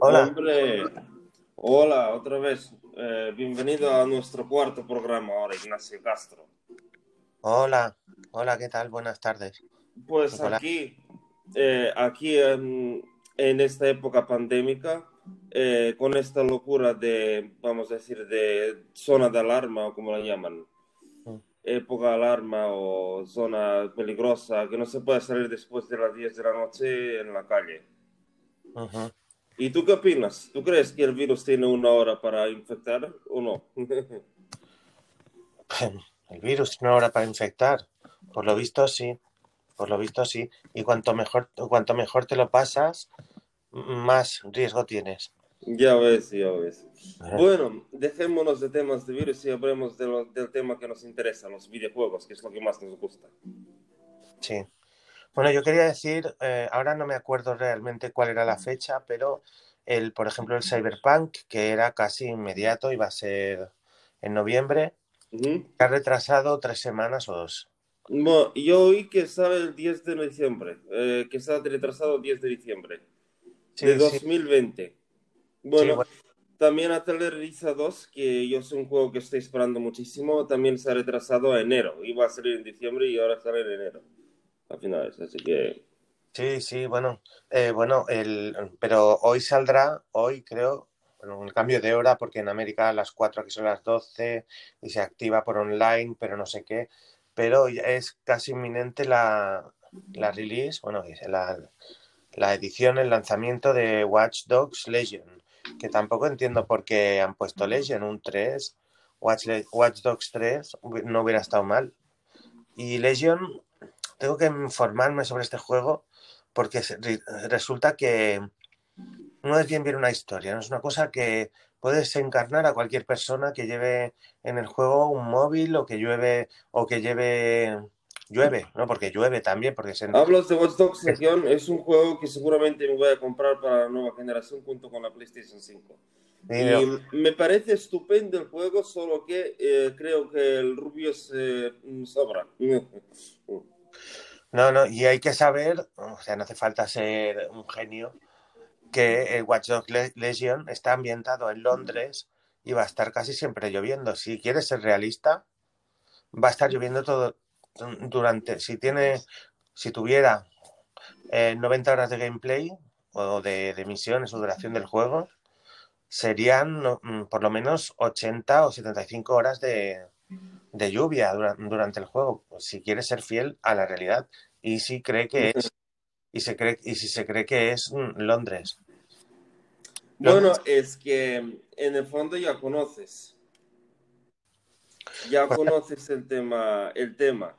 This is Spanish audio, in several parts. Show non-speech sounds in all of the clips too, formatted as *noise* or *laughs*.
Hola. Hombre, hola, otra vez. Eh, bienvenido a nuestro cuarto programa ahora, Ignacio Castro. Hola, hola, ¿qué tal? Buenas tardes. Pues Nicolás. aquí, eh, aquí en, en esta época pandémica, eh, con esta locura de, vamos a decir, de zona de alarma o como la llaman, Mm. época de alarma o zona peligrosa, que no se puede salir después de las 10 de la noche en la calle. Ujú. ¿Y tú qué opinas? ¿Tú crees que el virus tiene una hora para infectar o no? *laughs* El virus tiene una hora para infectar. Por lo visto, sí. Por lo visto, sí. Y cuanto mejor, cuanto mejor te lo pasas, más riesgo tienes. Ya ves, ya ves. Bueno, dejémonos de temas de virus y hablemos de lo- del tema que nos interesa, los videojuegos, que es lo que más nos gusta. Sí. Bueno, yo quería decir, eh, ahora no me acuerdo realmente cuál era la fecha, pero el, por ejemplo, el Cyberpunk, que era casi inmediato, iba a ser en noviembre, Ujú. se ha retrasado tres semanas o dos. Bueno, yo oí que sale el 10 de diciembre, eh, que está retrasado el 10 de diciembre Sí, de sí, 2020. Bueno, sí, bueno, también Aterroriza 2, que yo es un juego que estoy esperando muchísimo, también se ha retrasado a enero. Iba a salir en diciembre y ahora sale en enero, así que... sí, sí, bueno, eh, bueno, el, pero hoy saldrá, hoy creo, un cambio de hora, porque en América a las 4 aquí son las 12 y se activa por online, pero no sé qué, pero es casi inminente la, la release, bueno, la, la edición, el lanzamiento de Watch Dogs Legion, que tampoco entiendo por qué han puesto Legion, un 3, Watch, Watch Dogs 3 hubi- no hubiera estado mal. Y Legion, tengo que informarme sobre este juego porque resulta que no es bien bien una historia, no es una cosa que puedes encarnar a cualquier persona que lleve en el juego un móvil o que llueve o que lleve llueve, ¿no? Porque llueve también, porque se, Hablas de Watch Dogs Legion, es un juego que seguramente me voy a comprar para la nueva generación junto con la PlayStation 5. Pero- Y me parece estupendo el juego, solo que eh, creo que el rubio se mm, sobra. *laughs* No, no, y hay que saber, o sea, no hace falta ser un genio, que el Watch Dogs Le- Legion está ambientado en Londres y va a estar casi siempre lloviendo. Si quieres ser realista, va a estar lloviendo todo durante, si tiene, si tuviera eh, 90 horas de gameplay o de, misiones o duración del juego, serían mm, por lo menos 80 o 75 horas de, de lluvia dura- durante el juego, pues, si quiere ser fiel a la realidad y si cree que es y se cree y si se cree que es mm, Londres. Bueno, es que en el fondo ya conoces. Ya conoces el tema, el tema.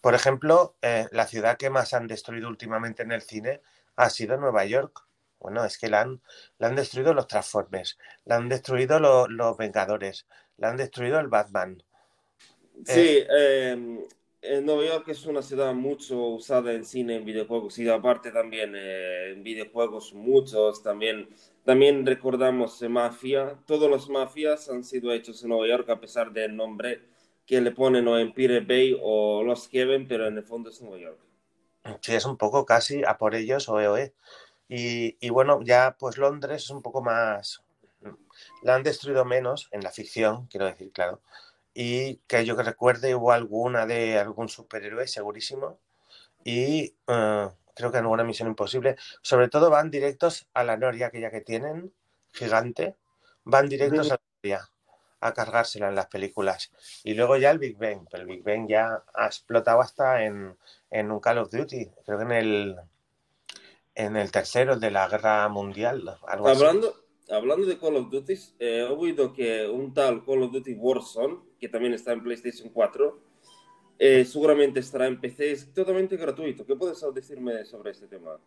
Por ejemplo, eh, la ciudad que más han destruido últimamente en el cine ha sido Nueva York. Bueno, es que la han, la han destruido los Transformers, la han destruido lo- los Vengadores, la han destruido el Batman. Sí, eh, en Nueva York es una ciudad mucho usada en cine, en videojuegos y aparte también eh, en videojuegos muchos, también, también recordamos eh, Mafia, todos los mafias han sido hechos en Nueva York a pesar del nombre que le ponen o Empire Bay o Los Kevin, pero en el fondo es Nueva York. Sí, es un poco casi a por ellos o EOE. Y, y bueno, ya pues Londres es un poco más... La han destruido menos en la ficción, quiero decir, claro. Y que yo que recuerde hubo alguna de algún superhéroe, segurísimo. Y eh, creo que en alguna misión imposible. Sobre todo van directos a la noria aquella que tienen, gigante. Van directos a la noria a cargársela en las películas. Y luego ya el Big Bang. Pero el Big Bang ya ha explotado hasta en, en un Call of Duty. Creo que en el, en el tercero, de la Guerra Mundial. Algo así. Hablando, de Call of Duty, eh, he oído que un tal Call of Duty Warzone, que también está en PlayStation 4, eh, seguramente estará en PC, es totalmente gratuito. ¿Qué puedes decirme sobre este tema?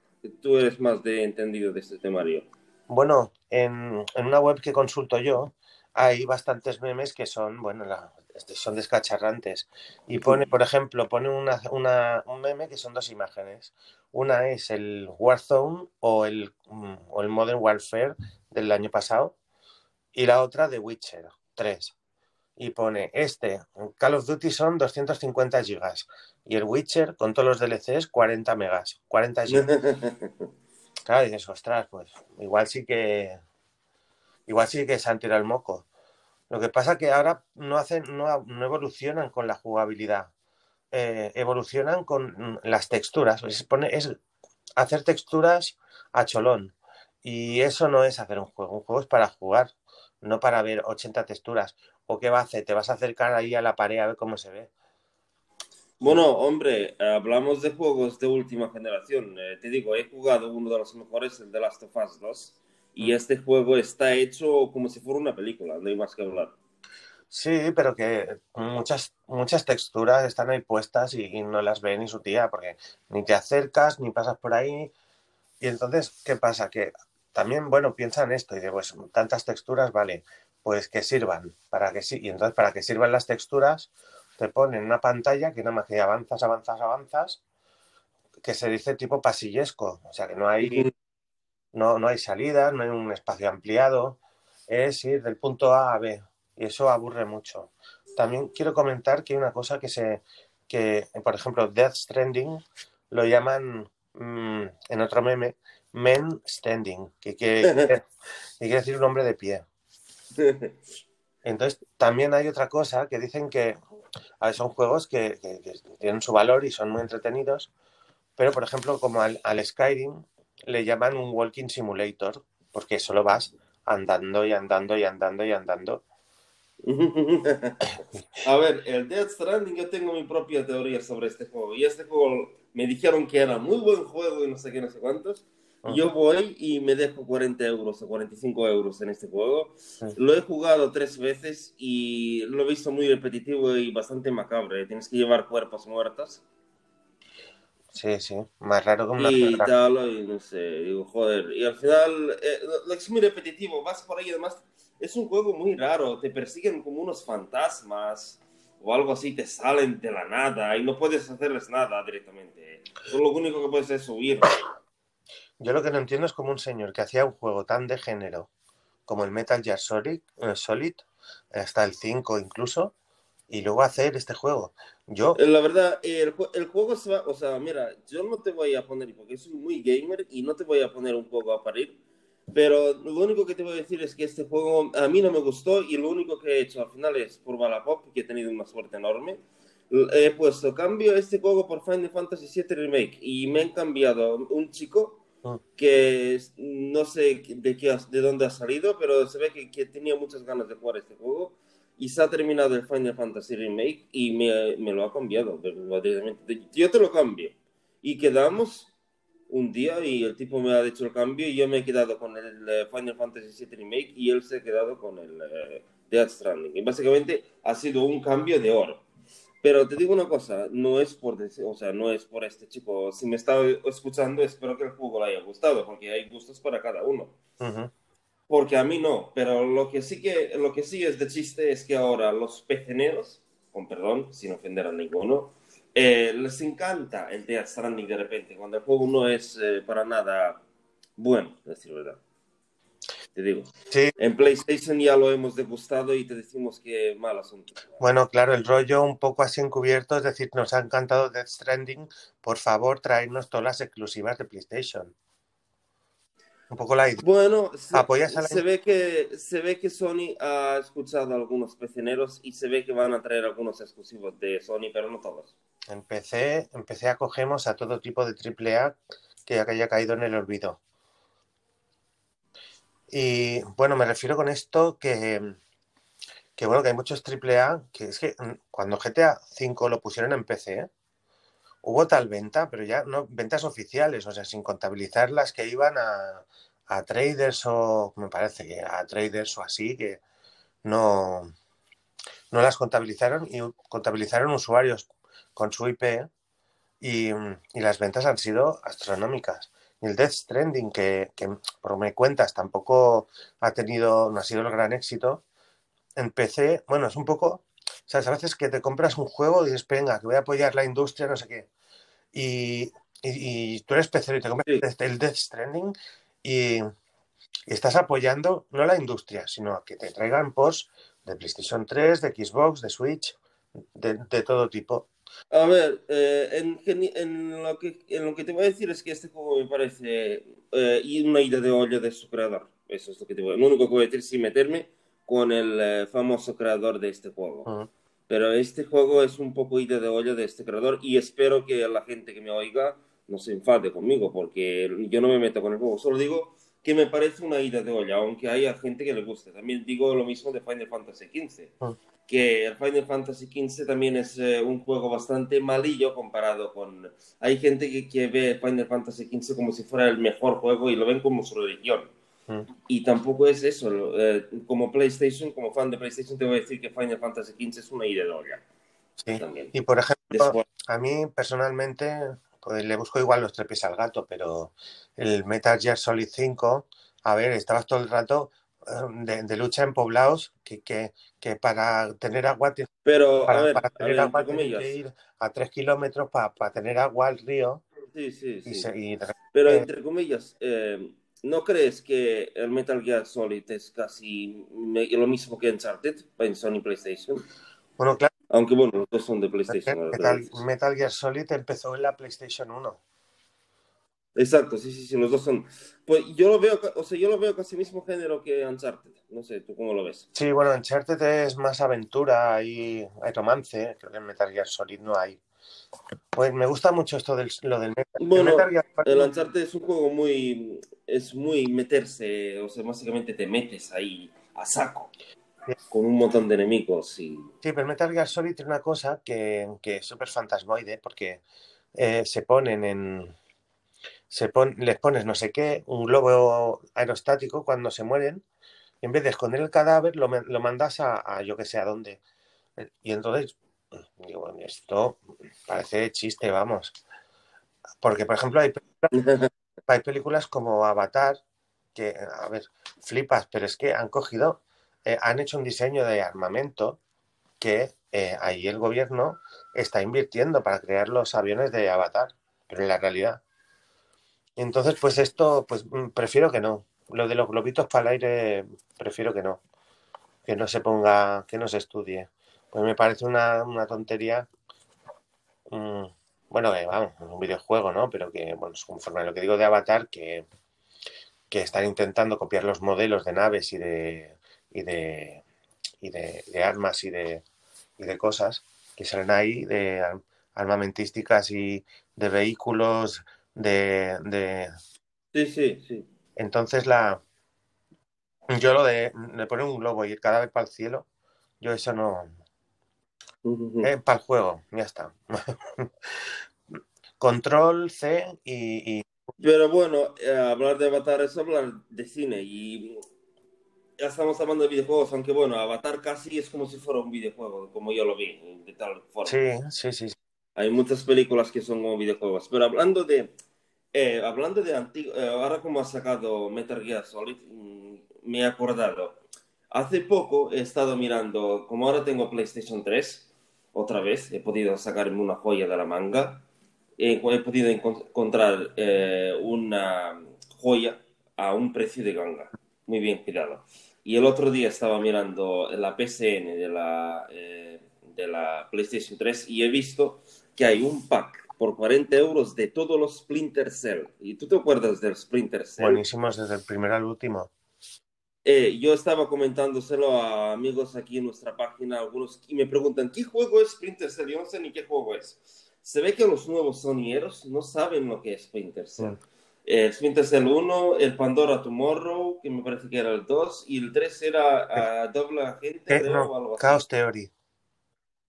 Tú eres más de entendido de este temario. Bueno, en, en una web que consulto yo, hay bastantes memes que son, bueno, la- son descacharrantes. Y pone, por ejemplo, pone una, una- un meme que son dos imágenes. Una es el Warzone o el, mm, o el Modern Warfare del año pasado y la otra de Witcher 3. Y pone, este, Call of Duty son 250 gigas y el Witcher con todos los DLCs 40 megas, 40 gigas. *laughs* Claro, dices, ostras, pues igual sí que. Igual sí que se han tirado el moco. Lo que pasa que ahora no hacen, no, evolucionan con la jugabilidad. Eh, evolucionan con las texturas. Es hacer texturas a cholón. Y eso no es hacer un juego. Un juego es para jugar, no para ver 80 texturas. ¿O qué va a hacer? ¿Te vas a acercar ahí a la pared a ver cómo se ve? Bueno, hombre, hablamos de juegos de última generación. Eh, te digo, he jugado uno de los mejores, el The Last of Us 2, y este juego está hecho como si fuera una película, no hay más que hablar. Sí, pero que muchas, muchas texturas están ahí puestas y, no las ve ni su tía, porque ni te acercas, ni pasas por ahí. Y entonces, ¿qué pasa? Que también, bueno, piensa en esto y digo, pues tantas texturas, vale, pues que sirvan, para que sí. Y entonces, para que sirvan las texturas, te ponen una pantalla que nada más que avanzas, avanzas, avanzas, que se dice tipo pasillesco, o sea que no hay, no, no hay salida, no hay un espacio ampliado, es ir del punto A a B, y eso aburre mucho. También quiero comentar que hay una cosa que se, que por ejemplo Death Stranding lo llaman mm, en otro meme Men Standing, que *laughs* que quiere decir un hombre de pie. Entonces, también hay otra cosa que dicen que son juegos que, tienen su valor y son muy entretenidos, pero por ejemplo, como al, Skyrim le llaman un walking simulator, porque solo vas andando y andando y andando y andando. *laughs* A ver, el Dead Stranding, yo tengo mi propia teoría sobre este juego. Y este juego me dijeron que era muy buen juego y no sé qué, no sé cuántos. Yo voy y me dejo 40 euros o 45 euros en este juego. Lo he jugado tres veces y lo he visto muy repetitivo y bastante macabro. Tienes que llevar cuerpos muertos. Sí, sí, más raro que una Y tal, y no sé, digo, joder. Y al final, eh, es muy repetitivo, vas por ahí, además, es un juego muy raro, te persiguen como unos fantasmas o algo así, te salen de la nada y no puedes hacerles nada directamente. Solo lo único que puedes es subir. Yo lo que no entiendo es como un señor que hacía un juego tan de género como el Metal Gear Solid, eh, Solid hasta el 5 incluso, y luego hacer este juego. Yo... Eh, la verdad, el, el, juego se va, o sea, mira, yo no te voy a poner, porque soy muy gamer y no te voy a poner un juego a parir, pero lo único que te voy a decir es que este juego a mí no me gustó y lo único que he hecho al final es por Balapop, que he tenido una suerte enorme. He puesto cambio este juego por Final Fantasy VII Remake y me han cambiado un chico Ah. que no sé de, qué, de dónde ha salido, pero se ve que, que, tenía muchas ganas de jugar este juego y se ha terminado el Final Fantasy Remake y me, me lo ha cambiado. Yo te lo cambio. Y quedamos un día y el tipo me ha hecho el cambio y yo me he quedado con el eh, Final Fantasy VII Remake y él se ha quedado con el uh, Death Stranding. Y básicamente ha sido un cambio de oro. Pero te digo una cosa, no es por, o sea, no es por este chico. Si me está escuchando, espero que el juego le haya gustado, porque hay gustos para cada uno. Porque a mí no, pero lo que sí que lo que sí es de chiste es que ahora los peceneros, con perdón, sin ofender a ninguno, eh, les encanta el Death Stranding de repente, cuando el juego no es eh, para nada bueno, decir verdad te digo. Sí. En PlayStation ya lo hemos degustado y te decimos que mal asunto. Bueno, claro, el rollo un poco así encubierto, es decir, nos ha encantado Death Stranding, por favor, traernos todas las exclusivas de PlayStation. Un poco la idea. Bueno, se, ve que, se ve que Sony ha escuchado a algunos peceneros y se ve que van a traer algunos exclusivos de Sony, pero no todos. En PC, en PC acogemos a todo tipo de AAA que haya caído en el olvido. Y bueno, me refiero con esto que, que bueno, que hay muchos AAA que es que mm, cuando GTA V lo pusieron en PC, hubo tal venta, pero ya no ventas oficiales, o sea, sin contabilizar las que iban a, a traders o me parece que a traders o así, que no, no las contabilizaron y contabilizaron usuarios con su IP y, y las ventas han sido astronómicas. El Death Stranding, que, por me cuentas tampoco ha tenido, no ha sido el gran éxito, en PC, bueno, es un poco, sabes, a veces que te compras un juego y dices, venga, que voy a apoyar la industria, no sé qué, y, y, tú eres PC y te compras el Death Stranding y, estás apoyando no la industria, sino que te traigan posts de PlayStation 3, de Xbox, de Switch, de, de todo tipo. A ver, eh, en, en, lo que, en lo que te voy a decir es que este juego me parece eh, y una idea de olla de su creador. Eso es lo que te voy Lo único que voy a decir sin meterme con el eh, famoso creador de este juego. Pero este juego es un poco idea de olla de este creador y espero que la gente que me oiga no se enfade conmigo porque yo no me meto con el juego. Solo digo que me parece una ida de olla, aunque haya gente que le guste. También digo lo mismo de Final Fantasy XV, ah. que el Final Fantasy XV también es eh, un juego bastante malillo comparado con... Hay gente que, que, ve Final Fantasy XV como si fuera el mejor juego y lo ven como su religión. Y tampoco es eso. Eh, como PlayStation, como fan de PlayStation, te voy a decir que Final Fantasy XV es una olla. Sí. Y por ejemplo, a mí personalmente pues le busco igual los trepes al gato, pero el Metal Gear Solid 5, a ver, estabas todo el rato eh, de, lucha en poblados que, que, que, para tener agua pero para, a ver, tener agua que ir a tres kilómetros para, para, tener agua al río sí, sí, sí. pero entre comillas eh, ¿no crees que el Metal Gear Solid es casi lo mismo que Uncharted en Sony PlayStation? Bueno, claro. Aunque bueno, los dos son de PlayStation. Metal, Gear Solid empezó en la PlayStation 1. Exacto, sí, sí, sí, los dos son. Pues yo lo veo, o sea, yo lo veo casi mismo género que Uncharted. No sé, ¿tú cómo lo ves? Sí, bueno, Uncharted es más aventura y hay romance. Creo que en Metal Gear Solid no hay. Pues me gusta mucho esto del lo del Metal, bueno, el Uncharted es un juego muy es muy meterse, o sea, básicamente te metes ahí a saco con un montón de enemigos. Y... Sí, pero Metal Gear Solid tiene una cosa que, que es súper fantasmoide porque eh, se ponen en... Se les pones no sé qué, un globo aerostático cuando se mueren, y en vez de esconder el cadáver, lo, lo mandas a, yo que sé a dónde. Y entonces, digo, esto parece chiste, vamos. Porque, por ejemplo, hay *laughs* hay películas como Avatar, que, a ver, flipas, pero es que han cogido eh, han hecho un diseño de armamento que eh, ahí el gobierno está invirtiendo para crear los aviones de Avatar, pero en la realidad. Entonces, pues esto, pues mm, prefiero que no. Lo de los globitos para el aire, prefiero que no. Que no se ponga, que no se estudie. Pues me parece una, tontería. Mm, bueno, que vamos, un videojuego, ¿no? Pero que, bueno, es conforme a lo que digo de Avatar, que, que están intentando copiar los modelos de naves y de, y de, y de, armas y de, y de cosas que salen ahí, de armamentísticas y de vehículos, de, de... Sí, sí, sí. Entonces la... Yo lo de, poner un globo y cada vez para el cielo, yo eso no... Eh, para el juego, ya está. *laughs* Control C y, Pero bueno, eh, hablar de Avatar es hablar de cine y ya estamos hablando de videojuegos, aunque bueno, Avatar casi es como si fuera un videojuego, como yo lo vi, de tal forma. Sí, sí, sí. Hay muchas películas que son como videojuegos, pero hablando de, eh, hablando de antiguo, eh, ahora como ha sacado Metal Gear Solid, mm, me he acordado. Hace poco he estado mirando, como ahora tengo PlayStation 3, otra vez, he podido sacarme una joya de la manga, he podido encontrar eh, una joya a un precio de ganga, muy bien cuidado. Y el otro día estaba mirando la PSN de la, eh, de la PlayStation 3 y he visto que hay un pack por 40 euros de todos los Splinter Cell. ¿Y tú te acuerdas del Splinter Cell? Buenísimos desde el primero al último. Eh, yo estaba comentándoselo a amigos aquí en nuestra página, algunos, y me preguntan, ¿qué juego es Splinter Cell? Yo no sé ni qué juego es. Se ve que los nuevos sonieros no saben lo que es Splinter Cell. El Splinter Cell 1, el Pandora Tomorrow, que me parece que era el 2, y el 3 era uh, Doble Agente, eh, o algo así. Chaos Theory.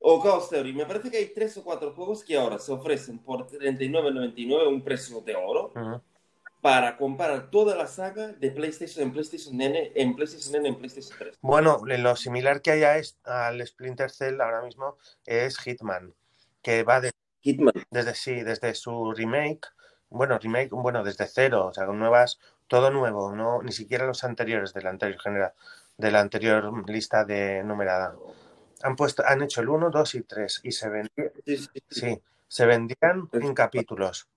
O Chaos Theory. Me parece que hay 3 o 4 juegos que ahora se ofrecen por 39.99, un precio de oro, para comparar toda la saga de PlayStation en PlayStation N, en PlayStation N, en PlayStation 3. Bueno, lo similar que hay a al Splinter Cell ahora mismo es Hitman, que va de, Hitman. desde sí, desde su remake bueno, remake, bueno, desde cero, o sea, con nuevas, todo nuevo, no, ni siquiera los anteriores de la anterior genera, de la anterior lista de numerada. Han puesto, han hecho el 1, 2 y 3 y se vendían, sí, se vendían en capítulos.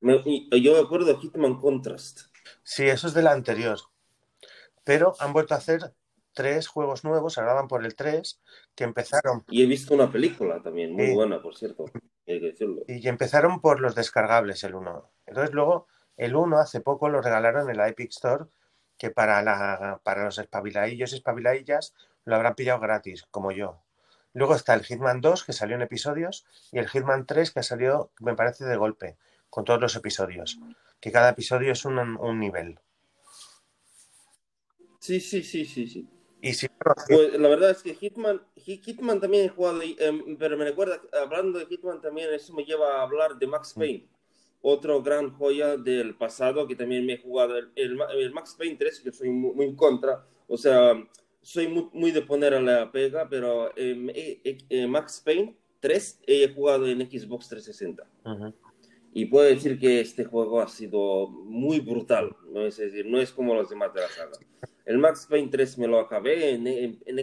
Yo me acuerdo de Hitman Contrast. Sí, eso es de la anterior. Pero han vuelto a hacer tres juegos nuevos, ahora van por el 3, que empezaron. Y he visto una película también, muy buena, por cierto. Y empezaron por los descargables, el 1. Entonces luego El 1 hace poco lo regalaron en la Epic Store, que para, la, para los espabiladillos y espabiladillas lo habrán pillado gratis, como yo. Luego está el Hitman 2, que salió en episodios, y el Hitman 3, que salió, me parece, de golpe, con todos los episodios. Que cada episodio es un, un nivel. Sí, sí, sí, sí, sí. Y si, pues, la verdad es que Hitman, Hitman también he jugado, em, pero me recuerda, hablando de Hitman también, eso me lleva a hablar de Max mm. Payne, otro gran joya del pasado que también me he jugado, el, Max Payne 3, que soy muy, en contra, o sea, soy muy, de poner a la pega, pero em, Max Payne 3 he jugado en Xbox 360. Y puedo decir que este juego ha sido muy brutal, ¿no? es decir, no es como los demás de la saga. El Max Payne 3 me lo acabé en,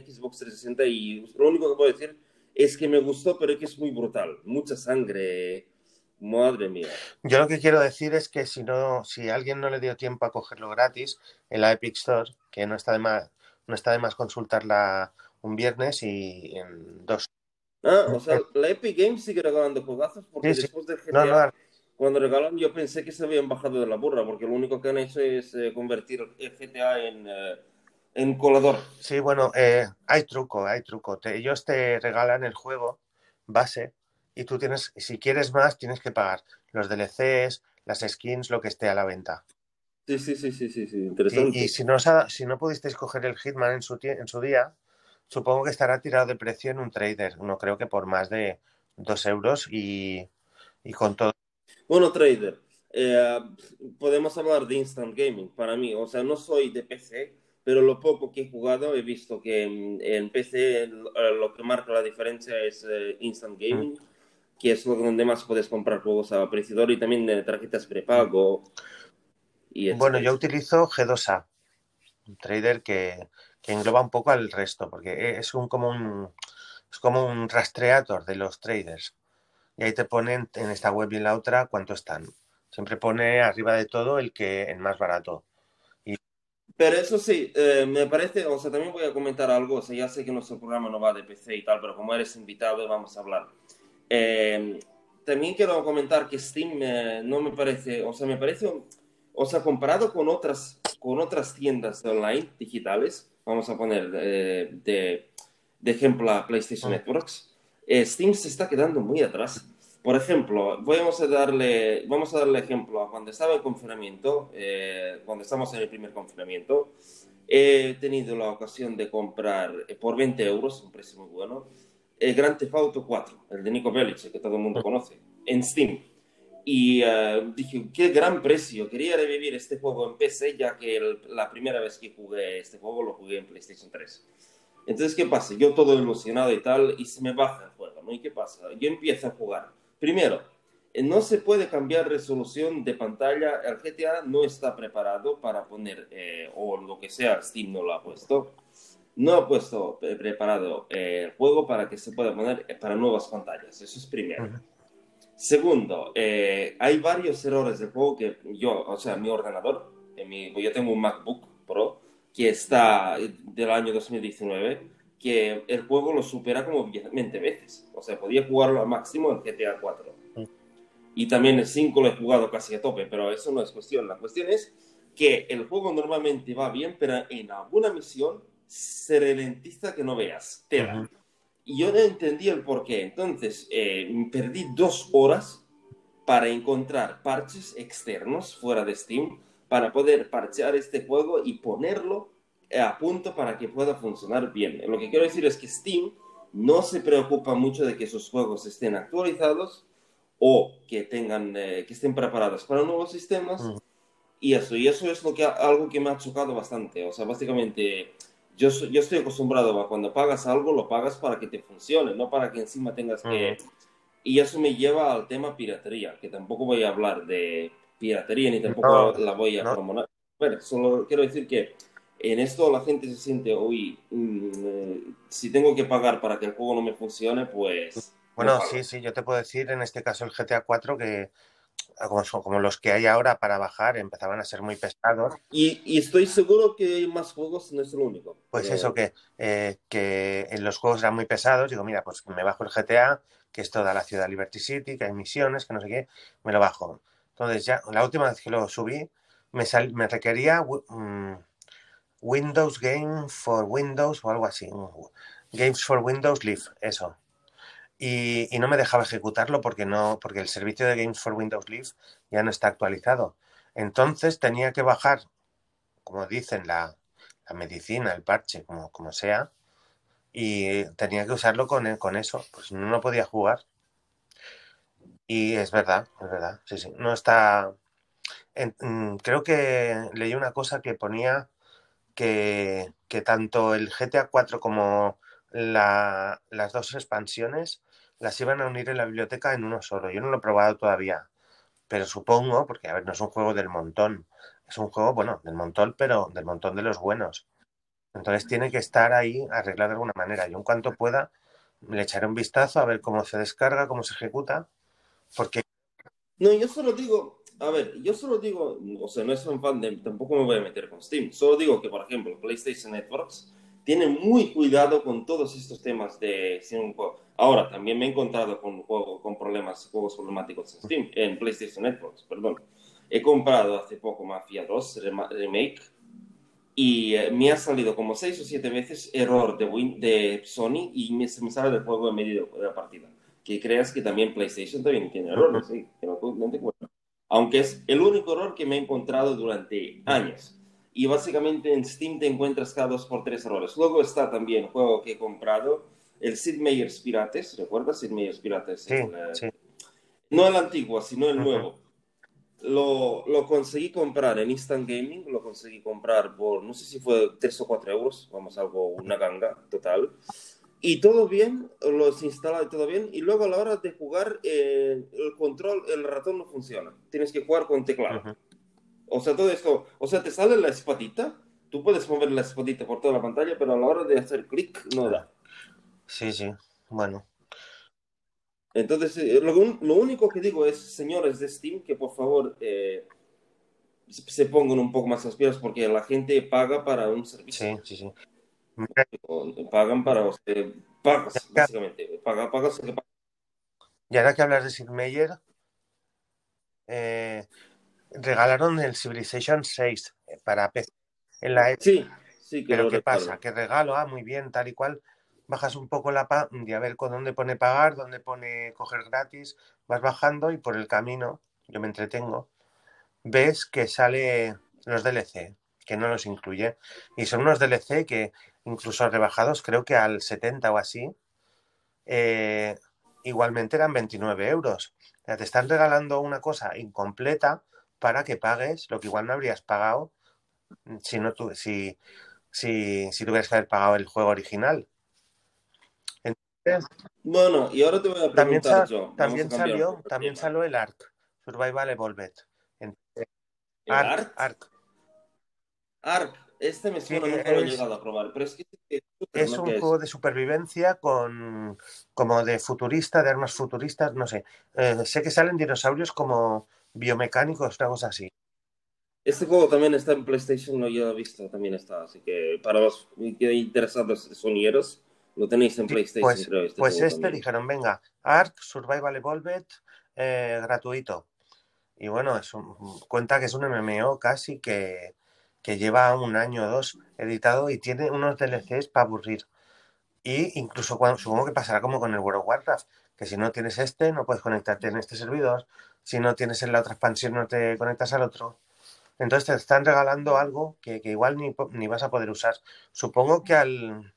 Xbox 360 y lo único que puedo decir es que me gustó, pero es que es muy brutal. Mucha sangre. Madre mía. Yo lo que quiero decir es que si no, si alguien no le dio tiempo a cogerlo gratis en la Epic Store, que no está de más, no está de más consultarla un viernes y en dos. Ah, o sea, la Epic Games sigue regalando juegazos porque después del GTA, cuando regalaron yo pensé que se habían bajado de la burra, porque lo único que han hecho es eh, convertir GTA en, eh, en colador. Sí, bueno, eh, hay truco, hay truco. ellos te regalan el juego base y tú tienes, si quieres más, tienes que pagar los DLCs, las skins, lo que esté a la venta. Sí, sí, sí, sí, sí, interesante. Y, si, no, si no pudisteis coger el Hitman en su, en su día, supongo que estará tirado de precio en un trader. No creo que por más de dos euros y, y con todo bueno, trader, eh, podemos hablar de instant gaming para mí. O sea, no soy de PC, pero lo poco que he jugado he visto que en, PC lo que marca la diferencia es eh, instant gaming, que es donde más puedes comprar juegos a precio y también de tarjetas prepago. Y bueno, yo utilizo G2A, un trader que, que, engloba un poco al resto, porque es un como un es como un rastreador de los traders y ahí te ponen en esta web y en la otra cuánto están. Siempre pone arriba de todo el que el más barato. Y... Pero eso sí, eh, me parece, o sea, también voy a comentar algo, o sea, ya sé que nuestro programa no va de PC y tal, pero como eres invitado vamos a hablar. Eh, también quiero comentar que Steam eh, no me parece, o sea, me parece, o sea, comparado con otras, con otras tiendas online digitales, vamos a poner de, de ejemplo a PlayStation ah. Networks, eh, Steam se está quedando muy atrás. Por ejemplo, vamos a darle, vamos a darle ejemplo a cuando estaba en confinamiento, eh, cuando estamos en el primer confinamiento, he tenido la ocasión de comprar eh, por 20 euros, un precio muy bueno, el Grand Theft Auto 4, el de Nico Bellic, que todo el mundo conoce, en Steam. Y dije, qué gran precio, quería revivir este juego en PC, ya que la primera vez que jugué este juego lo jugué en PlayStation 3. Entonces, ¿qué pasa? Yo todo emocionado y tal, y se me baja el juego, ¿no? ¿Y qué pasa? Yo empiezo a jugar. Primero, eh, no se puede cambiar resolución de pantalla. El GTA no está preparado para poner, eh, o lo que sea, Steam no lo ha puesto. No ha puesto eh, preparado el juego para que se pueda poner para nuevas pantallas. Eso es primero. Segundo, hay varios errores del juego que yo, o sea, mi ordenador, mi, yo tengo un MacBook Pro, que está del año 2019, que el juego lo supera como 20 veces. O sea, podía jugarlo al máximo en GTA 4. Y también el 5 lo he jugado casi a tope, pero eso no es cuestión. La cuestión es que el juego normalmente va bien, pero en alguna misión se ralentiza que no veas. Tela. Y yo no entendí el por qué. Entonces, eh, perdí dos horas para encontrar parches externos fuera de Steam para poder parchear este juego y ponerlo a punto para que pueda funcionar bien. Lo que quiero decir es que Steam no se preocupa mucho de que sus juegos estén actualizados o que tengan eh, que estén preparados para nuevos sistemas y eso y eso es lo que algo que me ha chocado bastante o sea básicamente yo, yo estoy acostumbrado a cuando pagas algo lo pagas para que te funcione no para que encima tengas que mm. y eso me lleva al tema piratería que tampoco voy a hablar de piratería ni tampoco la voy a promover. Bueno, solo quiero decir que en esto la gente se siente, uy, mm, eh, si tengo que pagar para que el juego no me funcione, pues... Bueno, sí, sí, yo te puedo decir en este caso el GTA 4 que como, como, los que hay ahora para bajar empezaban a ser muy pesados. Y, y estoy seguro que hay más juegos, no es el único. Pues eso, que, eh, que en los juegos eran muy pesados, digo, mira, pues me bajo el GTA, que es toda la ciudad Liberty City, que hay misiones, que no sé qué, me lo bajo Entonces ya, la última vez que lo subí, me, me requería mm, Windows Game for Windows o algo así. Games for Windows Live, eso. Y, no me dejaba ejecutarlo porque no, porque el servicio de Games for Windows Live ya no está actualizado. Entonces tenía que bajar, como dicen, la, medicina, el parche, como, como sea, y tenía que usarlo con, con eso, pues no podía jugar. Y es verdad, es verdad, sí, sí. No está. Mm, creo que leí una cosa que ponía que, tanto el GTA 4 como las dos expansiones las iban a unir en la biblioteca en uno solo. Yo no lo he probado todavía, pero supongo, porque a ver, no es un juego del montón, es un juego, bueno, del montón, pero del montón de los buenos. Entonces tiene que estar ahí arreglado de alguna manera. Yo en cuanto pueda le echaré un vistazo a ver cómo se descarga, cómo se ejecuta porque... No, yo solo digo, a ver, yo solo digo, o sea, no es un fan de, tampoco me voy a meter con Steam, solo digo que, por ejemplo, PlayStation Networks tiene muy cuidado con todos estos temas de Ahora, también me he encontrado con, juego, con problemas, juegos problemáticos en Steam, en PlayStation Networks, perdón. He comprado hace poco Mafia 2 Remake y eh, me ha salido como 6 o 7 veces error de, de Sony y me, se me sale del juego en medio de la partida que creas que también PlayStation también tiene errores, sí, Aunque es el único error que me he encontrado durante años. Y básicamente en Steam te encuentras cada dos por tres errores. Luego está también un juego que he comprado, el Sid Meier's Pirates, ¿recuerdas Sid Meier's Pirates? Sí, sí. No el antiguo, sino el nuevo. Lo, lo, conseguí comprar en Instant Gaming, lo conseguí comprar por, no sé si fue 3 o 4 euros, vamos, algo, una ganga total y todo bien, los instala y todo bien, y luego a la hora de jugar, eh, el control, el ratón no funciona. Tienes que jugar con teclado. O sea, todo esto, o sea, te sale la espadita, tú puedes mover la espadita por toda la pantalla, pero a la hora de hacer clic no da. Sí, sí, bueno. Entonces, eh, lo, único que digo es, señores de Steam, que por favor eh, se pongan un poco más las pilas porque la gente paga para un servicio. Sí, sí, sí. Pagan para usted, pagas, básicamente. Paga, pagas, Y ahora que hablas de Sid Meier, eh, regalaron el Civilization 6 eh, para PC. En la sí, sí, Pero ¿qué pasa? Que regalo, ah, muy bien, tal y cual. Bajas un poco la pa y a ver con dónde pone pagar, dónde pone coger gratis, vas bajando y por el camino, yo me entretengo, ves que sale los DLC, que no los incluye. Y son unos DLC que incluso rebajados creo que al 70 o así, eh, igualmente eran 29 euros. te están regalando una cosa incompleta para que pagues lo que igual no habrías pagado si no tu, si, si, si tuvieras que haber pagado el juego original. bueno, y ahora te voy a preguntar también, También salió, también salió el ARC, Survival Evolved. Ark. Ark. Este me suena, nunca lo he llegado a probar, pero es que... Es un juego de supervivencia con como de futurista, de armas futuristas, no sé. Eh, sé que salen dinosaurios como biomecánicos, algo así. Este juego también está en PlayStation, lo he visto, también está. Así que para los interesados sonieros, lo tenéis en PlayStation. Pues, este, pues este dijeron, venga, Ark, Survival Evolved, eh, gratuito. Y bueno, es cuenta que es un MMO casi que, que lleva un año o dos editado y tiene unos DLCs para aburrir. Y incluso cuando, supongo que pasará como con el World of Warcraft, que si no tienes este, no puedes conectarte en este servidor. Si no tienes en la otra expansión, no te conectas al otro. Entonces te están regalando algo que, igual ni, ni, vas a poder usar. Supongo que al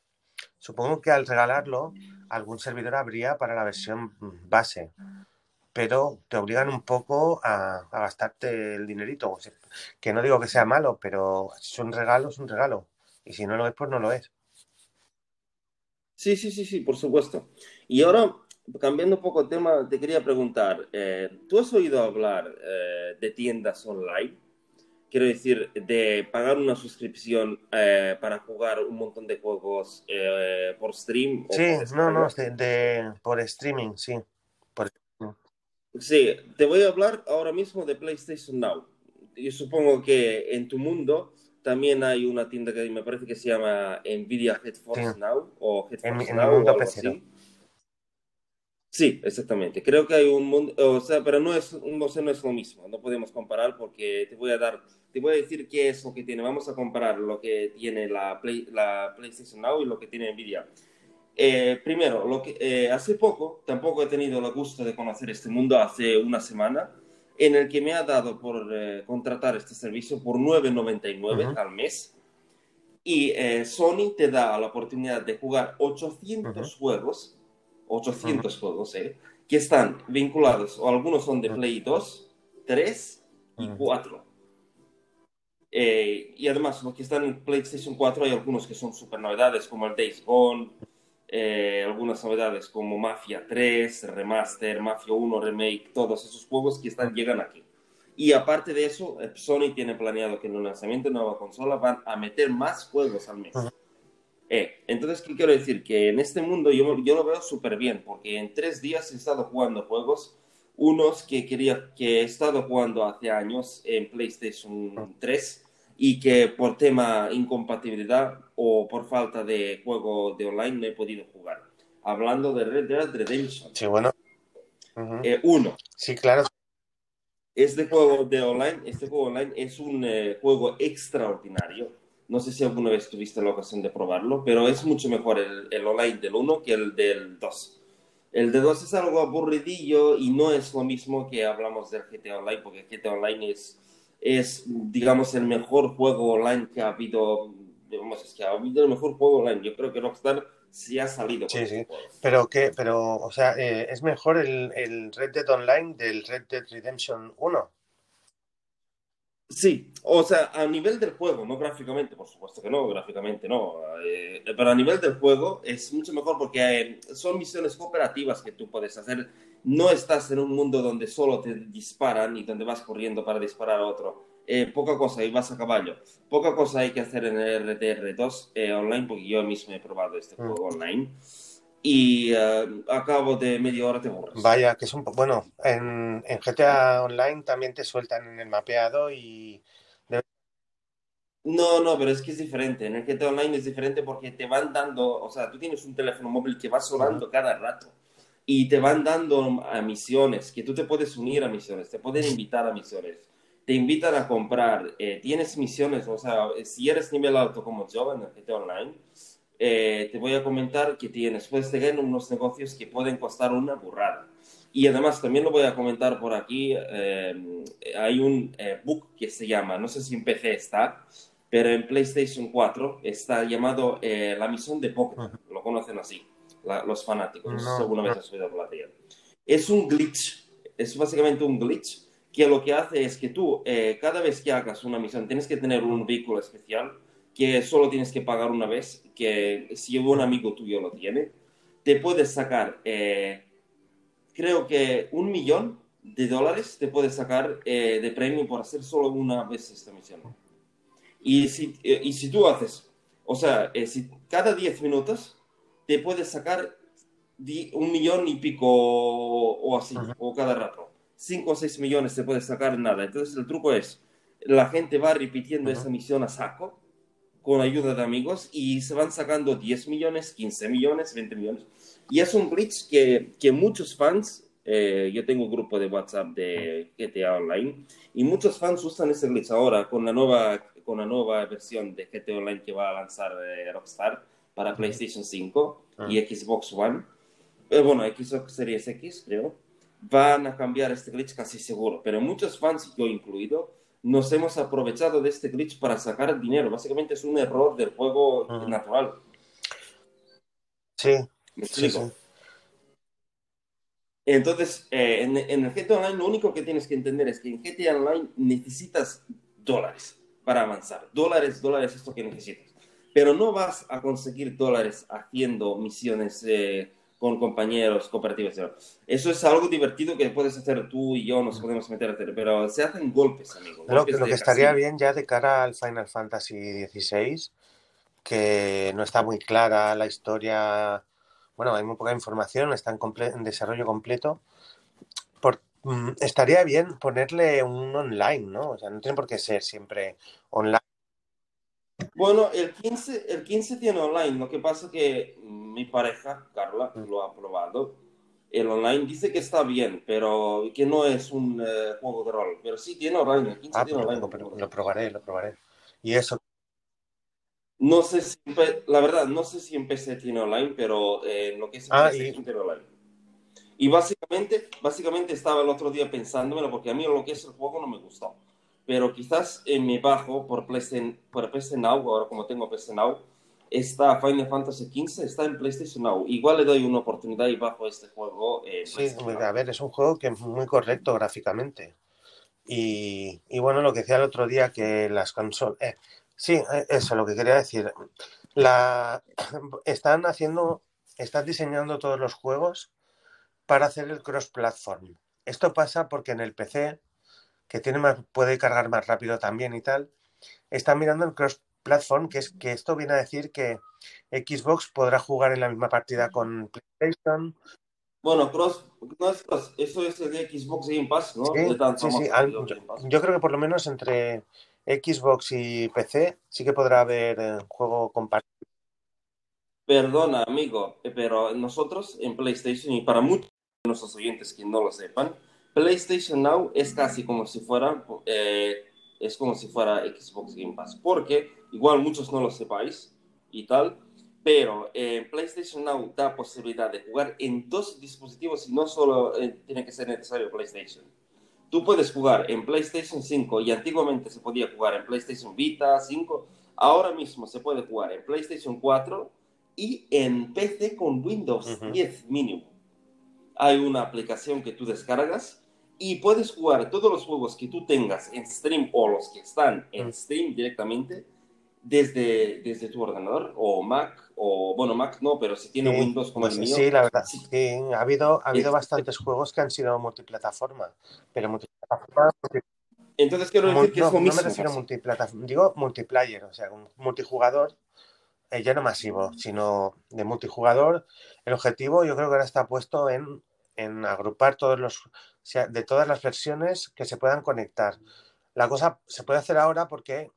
supongo que al regalarlo, algún servidor habría para la versión base pero te obligan un poco a, gastarte el dinerito. Que no digo que sea malo, pero si es un regalo, es un regalo. Y si no lo es, pues no lo es. Sí, sí, sí, sí, por supuesto. Y ahora, cambiando un poco el tema, te quería preguntar, eh, ¿tú has oído hablar eh, de tiendas online? Quiero decir, de pagar una suscripción eh, para jugar un montón de juegos por stream. sí, no, no, de, por streaming, sí. Por... Sí, te voy a hablar ahora mismo de PlayStation Now. Yo supongo que en tu mundo también hay una tienda que me parece que se llama Nvidia Headforce Now o Headforce Now o algo así. Sí, exactamente. Creo que hay un mundo, o sea, pero no es, no, no es lo mismo. No podemos comparar porque te voy a dar, te voy a decir qué es lo que tiene. Vamos a comparar lo que tiene la, la PlayStation Now y lo que tiene Nvidia. Eh, primero, lo que, eh, hace poco, tampoco he tenido el gusto de conocer este mundo hace una semana, en el que me ha dado por eh, contratar este servicio por 9,99 al mes. Y Sony te da la oportunidad de jugar 800 juegos 800 juegos, ¿eh? que están vinculados, o algunos son de Play 2, 3 y 4. Eh, y además, los que están en PlayStation 4 hay algunos que son super novedades, como el Days Gone, eh, algunas novedades como Mafia 3, Remaster, Mafia 1, Remake, todos esos juegos que están, llegan aquí. Y aparte de eso, eh, Sony tiene planeado que en el lanzamiento de nueva consola van a meter más juegos al mes. Eh, entonces, ¿qué quiero decir? Que en este mundo yo, yo lo veo súper bien, porque en tres días he estado jugando juegos, unos que, quería, que he estado jugando hace años en PlayStation 3 y que por tema incompatibilidad o por falta de juego de online no he podido jugar. Hablando de Red Dead Redemption. Sí, bueno. Eh, uno. Sí, claro. Este juego de online, este juego online es un eh, juego extraordinario no sé si alguna vez tuviste la ocasión de probarlo, pero es mucho mejor el, el online del 1 que el del 2. El de 2 es algo aburridillo y no es lo mismo que hablamos del GTA Online, porque GTA Online es, es digamos, el mejor juego online que ha habido. Digamos, es que ha habido el mejor juego online. Yo creo que Rockstar sí ha salido. Sí, sí. Pero, ¿qué? Pero, o sea, eh, ¿es mejor el, el Red Dead Online del Red Dead Redemption 1? Sí, o sea, a nivel del juego, no gráficamente, por supuesto que no, gráficamente no, eh, pero a nivel del juego es mucho mejor porque eh, son misiones cooperativas que tú puedes hacer. No estás en un mundo donde solo te disparan y donde vas corriendo para disparar a otro. Eh, poca cosa y vas a caballo. Poca cosa hay que hacer en el RTR2 online porque yo mismo he probado este mm. juego online y uh, a cabo de media hora te borras. Vaya, que es un poco... Bueno, en, en, GTA Online también te sueltan en el mapeado y... No, no, pero es que es diferente. En el GTA Online es diferente porque te van dando, o sea, tú tienes un teléfono móvil que va sonando cada rato y te van dando a misiones, que tú te puedes unir a misiones, te pueden invitar a misiones, te invitan a comprar, eh, tienes misiones, o sea, si eres nivel alto como yo en el GTA Online, eh, te voy a comentar que tienes, puedes tener unos negocios que pueden costar una burrada. Y además también lo voy a comentar por aquí, eh, hay un eh, book que se llama, no sé si en PC está, pero en PlayStation 4 está llamado La misión de Pokémon, lo conocen así, los fanáticos, no, según vez has oído hablar Es un glitch, es básicamente un glitch que lo que hace es que tú, cada vez que hagas una misión, tienes que tener un vehículo especial que solo tienes que pagar una vez, que si un amigo tuyo lo tiene, te puedes sacar, eh, creo que un millón de dólares te puedes sacar eh, de premio por hacer solo una vez esta misión. Y si, eh, y si tú haces, o sea, si cada 10 minutos te puedes sacar un millón y pico o, así, o cada rato. 5 o 6 millones te puedes sacar nada. Entonces el truco es, la gente va repitiendo esa misión a saco con ayuda de amigos y se van sacando 10 millones, 15 millones, 20 millones. Y es un glitch que, que muchos fans, eh, yo tengo un grupo de WhatsApp de GTA Online, y muchos fans usan ese glitch ahora con la nueva, con la nueva versión de GTA Online que va a lanzar eh, Rockstar para PlayStation 5 y Xbox One. Eh, bueno, Xbox Series X, creo. Van a cambiar este glitch casi seguro, pero muchos fans, yo incluido, nos hemos aprovechado de este glitch para sacar dinero. Básicamente es un error del juego natural. Sí. ¿Me explico? Entonces, eh, en, el GTA Online lo único que tienes que entender es que en GTA Online necesitas dólares para avanzar. Dólares, dólares es lo que necesitas. Pero no vas a conseguir dólares haciendo misiones eh, con compañeros, cooperativas. Eso es algo divertido que puedes hacer tú y yo, nos podemos meter a hacer, pero se hacen golpes, amigo. lo que estaría bien ya de cara al Final Fantasy XVI, que no está muy clara la historia, bueno, hay muy poca información, está en, en desarrollo completo. Por, mm, estaría bien ponerle un online, ¿no? O sea, no tiene por qué ser siempre online. Bueno, el 15, el 15 tiene online, lo que pasa es que mi pareja, Carla, lo ha probado el online dice que está bien, pero que no es un eh, juego de rol. Pero sí tiene online, el 15 Ah, tiene online. lo, lo probaré, lo probaré. Y eso, No sé si, la verdad, no sé si en PC tiene online, pero eh, lo que es Ah, PlayStation tiene online. Y básicamente, básicamente estaba el otro día pensándomelo, porque a mí lo que es el juego no me gustó. Pero quizás en mi bajo por PlayStation, por PC Now, ahora como tengo PC Now, está Final Fantasy XV, está en PlayStation Now. Igual le doy una oportunidad y bajo este juego en sí, PlayStation a ver, es un juego que es muy correcto gráficamente. Y, y bueno, lo que decía el otro día que las consolas... eh, sí, eh, eso, lo que quería decir. La, *clears throat* están haciendo, están diseñando todos los juegos para hacer el cross-platform. Esto pasa porque en el PC, que tiene más, puede cargar más rápido también y tal, están mirando el cross-platform, que es que esto viene a decir que Xbox podrá jugar en la misma partida con PlayStation. Bueno, cross, no es cross, eso es el de Xbox Game Pass, ¿no? Sí, sí, sí. al- yo creo que por lo menos entre Xbox y PC sí que podrá haber eh, juego compartido. Perdona, amigo, eh, pero nosotros en PlayStation, y para muchos de nuestros oyentes que no lo sepan, PlayStation Now es casi como si fuera, eh, es como si fuera Xbox Game Pass, porque igual muchos no lo sepáis y tal, pero eh, PlayStation Now da posibilidad de jugar en dos dispositivos y no solo eh, tiene que ser necesario PlayStation. Tú puedes jugar en PlayStation 5 y antiguamente se podía jugar en PlayStation Vita 5, ahora mismo se puede jugar en PlayStation 4 y en PC con Windows Ujú. 10 mínimo. Hay una aplicación que tú descargas y puedes jugar todos los juegos que tú tengas en Steam o los que están en. Steam directamente desde, desde tu ordenador o Mac o bueno Mac no pero si tiene Sí, Windows como pues el mío sí, la verdad. sí. Sí, ha habido, ha habido Es- bastantes juegos que han sido multiplataforma, pero multiplataforma, multi- entonces quiero decir que no, es lo no me mismo refiero a multiplataforma, digo multiplayer, o sea, un multijugador, eh, ya no masivo, sino de multijugador. El objetivo yo creo que ahora está puesto en, en agrupar todos los, de todas las versiones que se puedan conectar. La cosa se puede hacer ahora porque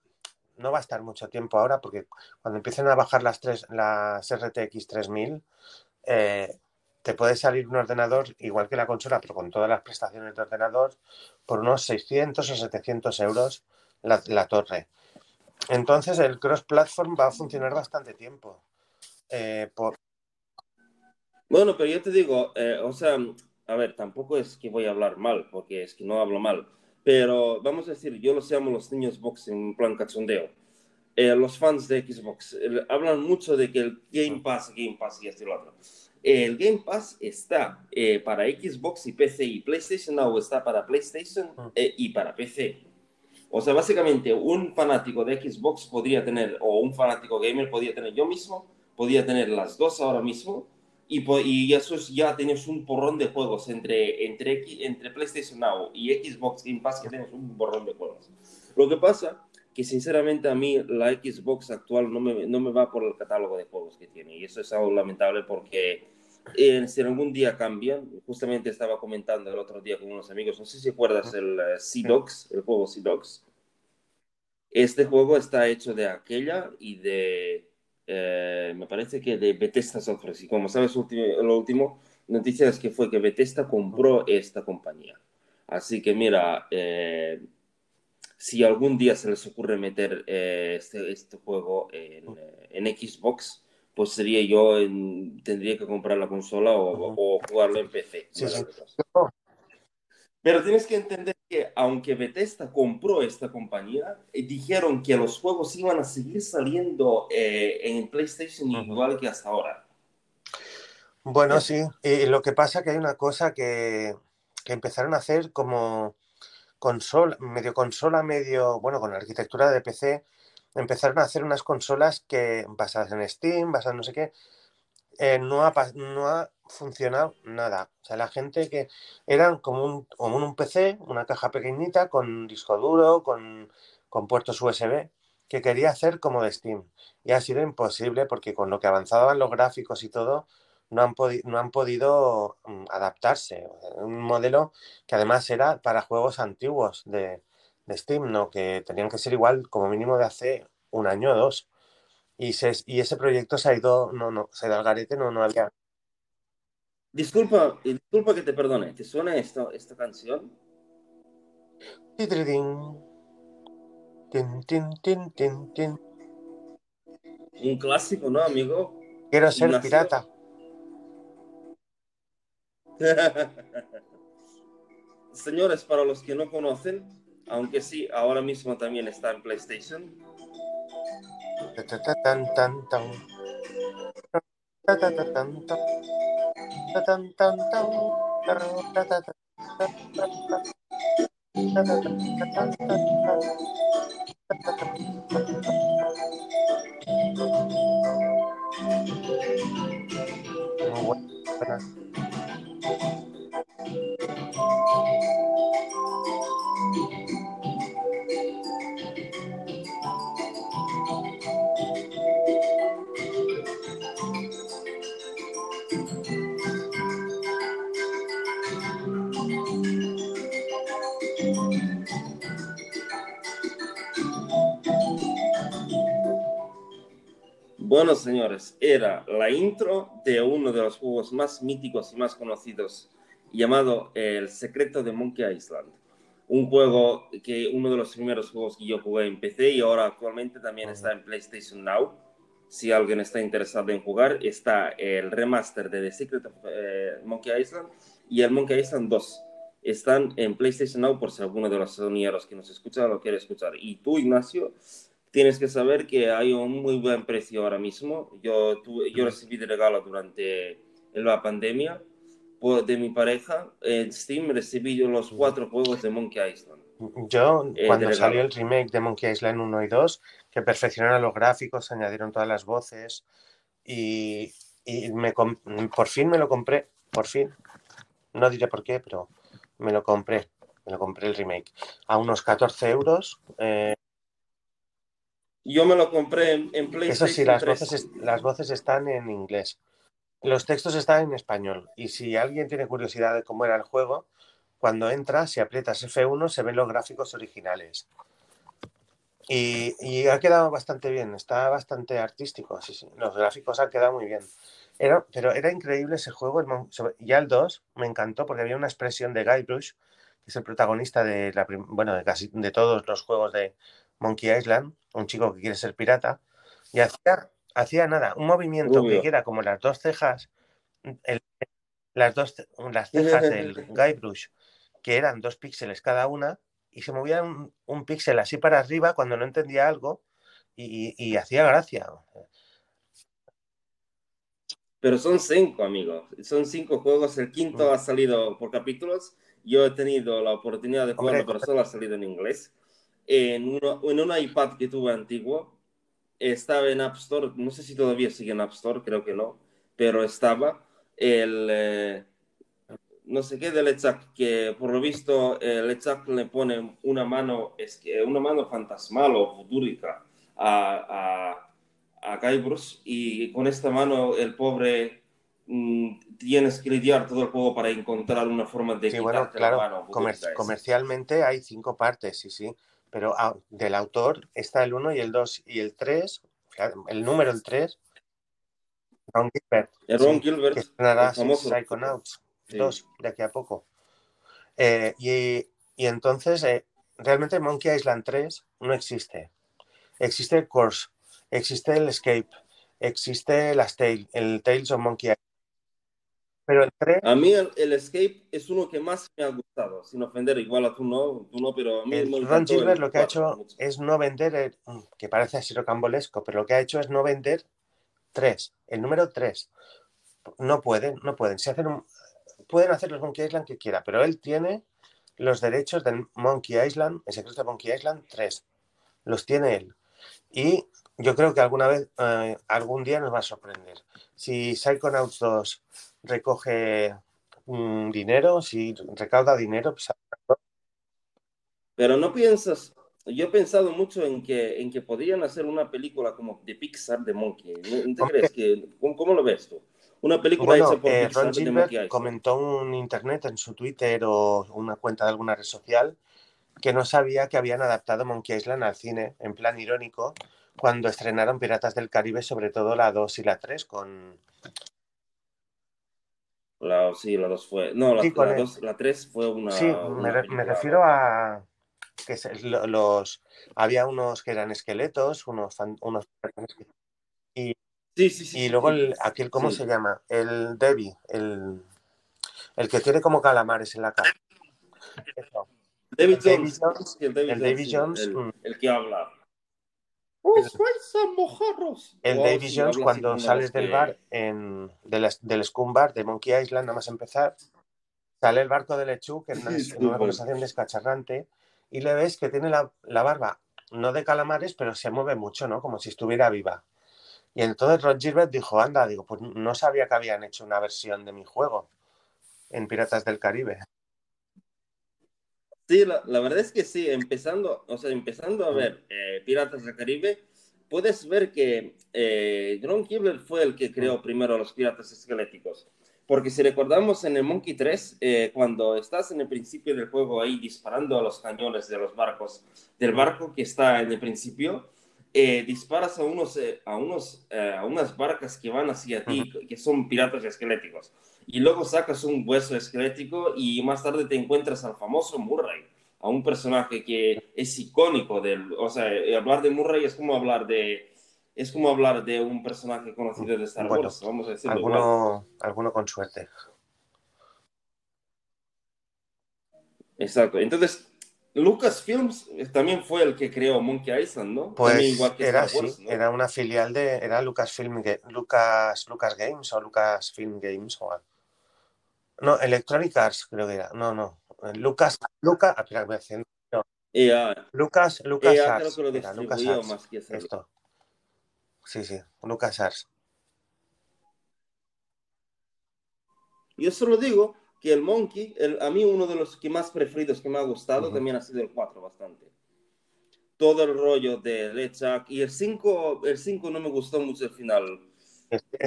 no va a estar mucho tiempo ahora, porque cuando empiecen a bajar las, tres, las RTX 3000, eh, te puede salir un ordenador igual que la consola, pero con todas las prestaciones de ordenador, por unos 600 o 700 euros la, la torre. Entonces el cross-platform va a funcionar bastante tiempo. Eh, por, Bueno, pero yo te digo, eh, o sea, a ver, tampoco es que voy a hablar mal, porque es que no hablo mal, pero vamos a decir, yo los llamo los niños box en plan cachondeo. Eh, los fans de Xbox eh, hablan mucho de que el Game Pass, Game Pass y esto y lo otro. El Game Pass está eh, para Xbox y PC y PlayStation Now está para PlayStation eh, y para PC. O sea, básicamente un fanático de Xbox podría tener, o un fanático gamer podría tener yo mismo, podría tener las dos ahora mismo, y, y eso es, ya tienes un porrón de juegos entre, entre, entre PlayStation Now y Xbox Game Pass, que tienes un porrón de juegos. Lo que pasa que sinceramente a mí la Xbox actual no me, no me va por el catálogo de juegos que tiene, y eso es algo lamentable porque eh, si algún día cambian, justamente estaba comentando el otro día con unos amigos, no sé si recuerdas el Sea Dogs, el juego Sea Dogs. Este juego está hecho de aquella y de, eh, me parece que de Bethesda Software. Y como sabes, lo último, noticia es que fue que Bethesda compró esta compañía. Así que mira, eh, si algún día se les ocurre meter eh, este, este juego en, eh, en Xbox, pues sería yo, en- tendría que comprar la consola o, o jugarlo en PC. Sí, sí. Pero tienes que entender que aunque Bethesda compró esta compañía, eh, dijeron que los juegos iban a seguir saliendo eh, en PlayStation igual que hasta ahora. Bueno, sí, y lo que pasa que hay una cosa que, que empezaron a hacer como consola, medio consola, medio, bueno, con la arquitectura de PC, empezaron a hacer unas consolas que basadas en Steam, basadas en no sé qué, eh, no, ha, no ha funcionado nada. O sea, la gente que eran como un, como un PC, una caja pequeñita con disco duro, con, con puertos USB, que quería hacer como de Steam. Y ha sido imposible porque con lo que avanzaban los gráficos y todo, no han, no han podido mm, adaptarse. Un modelo que además era para juegos antiguos de, de Steam, ¿no? Que tenían que ser igual como mínimo de hace un año o dos. Y, se, y ese proyecto se ha ido, no, no, se ha ido al garete, no, no había. Disculpa, disculpa que te perdone, ¿te suena esta, esta canción? Un clásico, ¿no, amigo? Quiero ser pirata. *laughs* Señores, para los que no conocen, aunque sí, ahora mismo también está en PlayStation. Oh, what? Bueno, señores, era la intro de uno de los juegos más míticos y más conocidos, llamado El secreto de Monkey Island. Un juego que uno de los primeros juegos que yo jugué en PC y ahora actualmente también está en PlayStation Now. Si alguien está interesado en jugar, está el remaster de The Secret of eh, Monkey Island y el Monkey Island 2. Están en PlayStation Now por si alguno de los sonieros que nos escucha lo quiere escuchar. Y tú, Ignacio, tienes que saber que hay un muy buen precio ahora mismo. Yo, yo recibí de regalo durante la pandemia de mi pareja. En Steam recibí yo los cuatro juegos de Monkey Island. Yo, eh, cuando salió el remake de Monkey Island 1 y 2, que perfeccionaron los gráficos, añadieron todas las voces y, y me, por fin me lo compré, por fin. No diré por qué, pero me lo compré. Me lo compré el remake a unos 14 euros. Eh, yo me lo compré en, PlayStation. Eso sí, las voces, las voces están en inglés. Los textos están en español. Y si alguien tiene curiosidad de cómo era el juego, cuando entra, si aprietas F1, se ven los gráficos originales. Y, ha quedado bastante bien, está bastante artístico. Sí, sí. Los gráficos han quedado muy bien. Era, pero era increíble ese juego. Ya el 2 me encantó porque había una expresión de Guybrush, que es el protagonista de, la, bueno, de casi de todos los juegos de, Monkey Island, un chico que quiere ser pirata, y hacía, hacía nada, un movimiento que era como las dos cejas, las dos las cejas del Guybrush, que eran dos píxeles cada una, y se movía un, píxel así para arriba cuando no entendía algo, y, hacía gracia. Pero son cinco, amigos. Son cinco juegos. El quinto mm. ha salido por capítulos. Yo he tenido la oportunidad de jugarlo, pero solo ha salido en inglés en, en un iPad que tuve antiguo, estaba en App Store, no sé si todavía sigue en App Store, creo que no, pero estaba el, eh, no sé qué de Lechak, que por lo visto eh, Lechak le pone una mano, es que una mano fantasmal o futúrica a, a, a Guybrush y con esta mano el pobre mm, tienes que lidiar todo el juego para encontrar una forma de sí, bueno, claro, la mano. comercialmente hay cinco partes, sí, sí pero ah, del autor está el 1 y el 2 y el 3, el número el 3, Ron Gilbert. Ron Gilbert. Que estrenará Psychonauts 2 de aquí a poco. Eh, y, y, entonces, eh, realmente Monkey Island 3 no existe. Existe el Course, existe el Escape, existe las Tales, el Tales of Monkey Island. Pero el A mí el, Escape es uno que más me ha gustado, sin ofender, igual a tú no, tú no pero a mí el Ron Gilbert lo que ha hecho es no vender, que parece así rocambolesco, pero lo que ha hecho es no vender tres, el número tres. No pueden, no pueden. Si hacen pueden hacer los Monkey Island que quiera, pero él tiene los derechos del Monkey Island, el secreto de Monkey Island 3. Los tiene él. Y yo creo que alguna vez, eh, algún día nos va a sorprender. Si Psychonauts 2 recoge dinero, si recauda dinero. Pues, Pero no piensas, yo he pensado mucho en que, en que podrían hacer una película como de Pixar de Monkey. ¿No te crees que, ¿cómo, lo ves tú? Una película hecha por eh, Pixar de Monkey comentó un internet en su Twitter o una cuenta de alguna red social que no sabía que habían adaptado Monkey Island al cine en plan irónico cuando estrenaron Piratas del Caribe, sobre todo la 2 y la 3, con, La, sí, la 2 fue. No, la, la, dos, la 3 fue una. Sí, me, me, refiero a. que los Había unos que eran esqueletos, unos. unos y, sí, sí, sí, y luego el, aquel, ¿cómo se llama? El Debbie, el, el que tiene como calamares en la cara. David, Jones, El David, Jones. Mm. El, que habla. ¡Os vais a mojarros! El David Jones, cuando sales del bar, en, del, del Scum Bar de Monkey Island, nada más empezar, sale el barco de Lechu, que es una, *laughs* conversación descacharrante, y le ves que tiene la, la, barba, no de calamares, pero se mueve mucho, ¿no? Como si estuviera viva. Y entonces Ron Gilbert dijo, anda, digo, pues no sabía que habían hecho una versión de mi juego en Piratas del Caribe. Sí, la, verdad es que sí, empezando, o sea, empezando a ver eh, Piratas del Caribe, puedes ver que eh, Ron Gilbert fue el que creó primero los piratas esqueléticos. Porque si recordamos en el Monkey 3, eh, cuando estás en el principio del juego ahí disparando a los cañones de los barcos, del barco que está en el principio, eh, disparas a, unos, eh, a, unos, eh, a unas barcas que van hacia ti, que son piratas esqueléticos. Y luego sacas un hueso esquelético y más tarde te encuentras al famoso Murray, a un personaje que es icónico del... O sea, hablar de Murray es como hablar de... Es como hablar de un personaje conocido de Star Wars, vamos a decirlo. Alguno, alguno con suerte. Exacto. Entonces, Lucasfilms también fue el que creó Monkey Island, ¿no? Pues era era una filial de, era Lucasfilm, Lucas, Lucas Games o Lucasfilm Games o algo. No, Electronic Arts creo que era, no, no, Lucas, Lucas, ah, espera, no. Lucas, Lucas Arts, creo que lo era, Lucas Arts, más que esto. Sí, sí, Lucas Arts. Yo solo digo que el Monkey, el, a mí uno de los que más preferidos que me ha gustado también ha sido el 4 bastante. Todo el rollo de LeChuck y el 5, el 5 no me gustó mucho el final.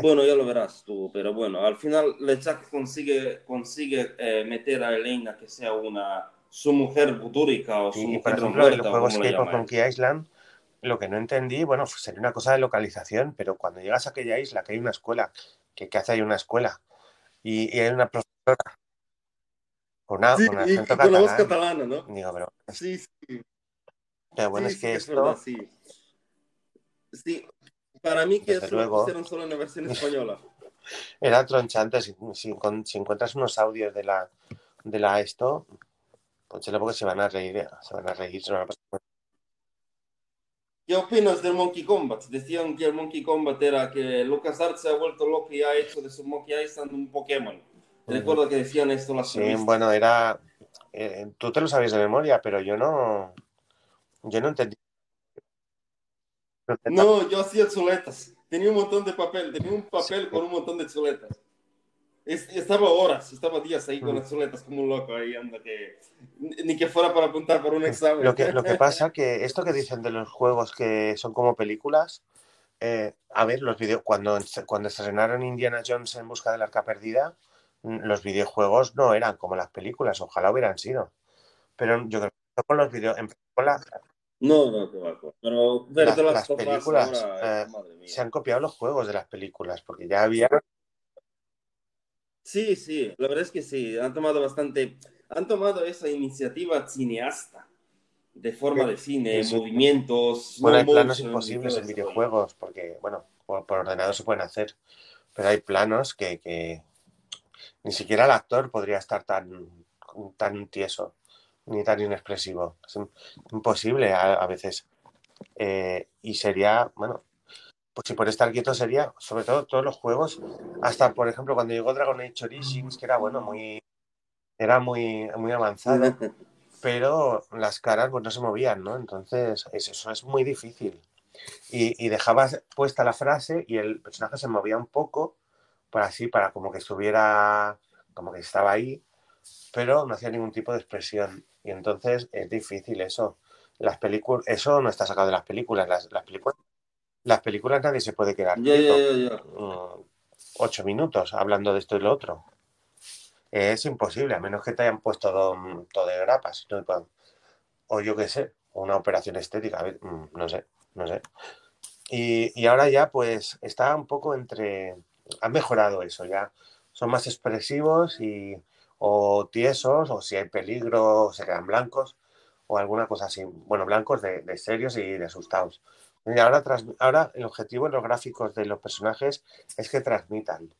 Bueno, ya lo verás tú, pero bueno, al final LeChuck consigue, consigue eh, meter a Elena que sea una su mujer butúrica o su mujer por ejemplo, el juego Escape of Monkey Island, lo que no entendí, bueno, pues sería una cosa de localización, pero cuando llegas a aquella isla que hay una escuela, que, que hace ahí una escuela y, y hay una profesora con, una, sí, con con la voz catalana, ¿no? Digo, pero... Sí, sí. Pero bueno, sí, es que sí, esto... Es verdad, sí. sí, para mí que Desde eso luego... lo pusieron solo en la versión española. *laughs* Era tronchante, si, si, si, encuentras unos audios de la, de la esto, pues porque se van a reír, eh, se van a reír, se van a pasar. ¿Qué opinas del Monkey Combat? Decían que el Monkey Combat era que LucasArts se ha vuelto loco y ha hecho de su Monkey Island un Pokémon. Recuerdo que decían esto las Sí, bueno, era. Eh, tú te lo sabes de memoria, pero yo no. Yo no entendí. No, yo hacía chuletas. Tenía un montón de papel, tenía un papel con un montón de chuletas. estaba horas, estaba días ahí con las chuletas como un loco ahí, anda que ni que fuera para apuntar por un examen. Lo que, lo que pasa *laughs* que esto que dicen de los juegos que son como películas, eh, a ver, los videos, cuando, cuando estrenaron Indiana Jones en busca del arca perdida, los videojuegos no eran como las películas, ojalá hubieran sido. Pero yo creo que con los videos, No, no, pero, pero las, películas eh, se han copiado los juegos de las películas, porque ya había. Sí, sí, la verdad es que sí, han tomado bastante, han tomado esa iniciativa cineasta de forma de cine, movimientos. Bueno, hay planos imposibles en videojuegos, porque, bueno, por, ordenador se pueden hacer, pero hay planos que, ni siquiera el actor podría estar tan, tan tieso ni tan inexpresivo. Es imposible a, veces. Eh, y sería, bueno, pues si por estar quieto sería, sobre todo todos los juegos, hasta por ejemplo cuando llegó Dragon Age Origins, que era bueno, muy, era muy, muy avanzado, *laughs* pero las caras pues no se movían, ¿no? Entonces eso es muy difícil. Y, y dejabas puesta la frase y el personaje se movía un poco, para así, para como que estuviera, como que estaba ahí, pero no hacía ningún tipo de expresión. Y entonces es difícil eso. Las películas, eso no está sacado de las películas. Las, las películas, las películas nadie se puede quedar mm, ocho minutos hablando de esto y lo otro. Es imposible, a menos que te hayan puesto todo, de grapas. O yo qué sé, una operación estética, mm, no sé, no sé. Y, y ahora ya pues está un poco entre han mejorado eso ya. son más expresivos y o tiesos, o si hay peligro, se quedan blancos, o alguna cosa así. Bueno, blancos de, serios y de asustados. Y ahora, ahora el objetivo en los gráficos de los personajes es que transmitan.